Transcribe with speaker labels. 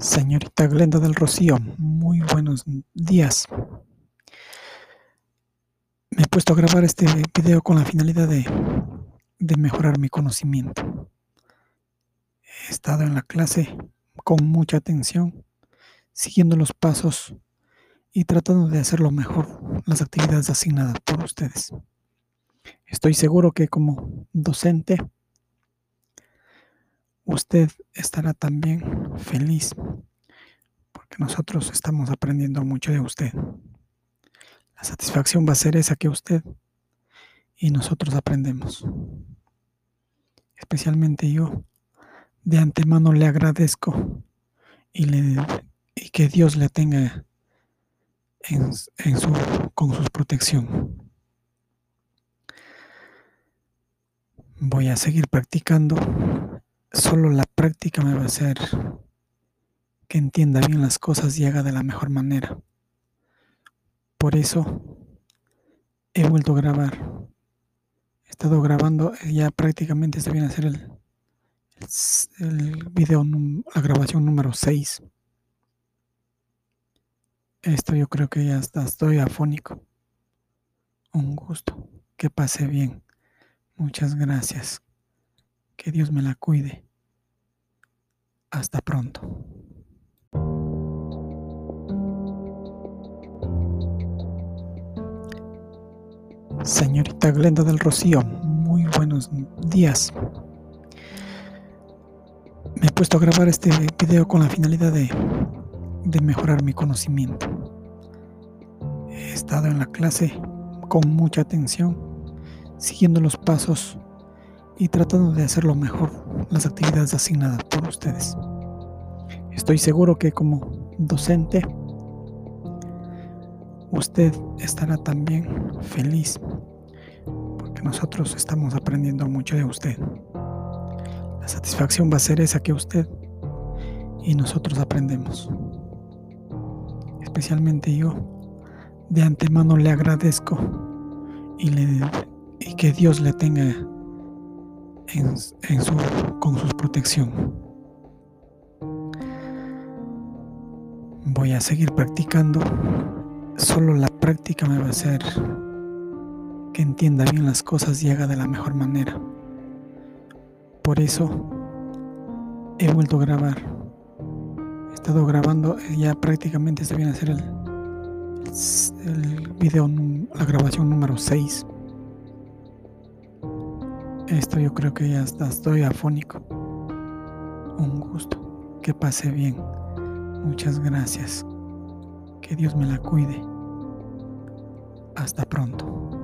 Speaker 1: Señorita Glenda del Rocío, muy buenos días. Me he puesto a grabar este video con la finalidad de, de, mejorar mi conocimiento. He estado en la clase con mucha atención, siguiendo los pasos y tratando de hacerlo mejor las actividades asignadas por ustedes. Estoy seguro que como docente usted estará también feliz porque nosotros estamos aprendiendo mucho de usted. La satisfacción va a ser esa que usted y nosotros aprendemos. Especialmente yo de antemano le agradezco y, le, y que Dios le tenga en, en su, con su protección. Voy a seguir practicando Solo la práctica me va a hacer que entienda bien las cosas y haga de la mejor manera. Por eso he vuelto a grabar. He estado grabando, ya prácticamente se viene a hacer el, el, video, la grabación número 6. Esto yo creo que ya está, estoy afónico. Un gusto. Que pase bien. Muchas gracias. Que Dios me la cuide. Hasta pronto. Señorita Glenda del Rocío, muy buenos días. Me he puesto a grabar este video con la finalidad de, de mejorar mi conocimiento. He estado en la clase con mucha atención, siguiendo los pasos y tratando de hacerlo mejor las actividades asignadas por ustedes. Estoy seguro que como docente usted estará también feliz porque nosotros estamos aprendiendo mucho de usted. La satisfacción va a ser esa que usted y nosotros aprendemos. Especialmente yo de antemano le agradezco y, que Dios le tenga en, su, con su protección. Voy a seguir practicando. Solo la práctica me va a hacer que entienda bien las cosas y haga de la mejor manera. Por eso he vuelto a grabar. He estado grabando, ya prácticamente se viene a hacer el, el video, la grabación número 6. Esto yo creo que ya está, estoy afónico. Un gusto. Que pase bien. Muchas gracias. Que Dios me la cuide. Hasta pronto.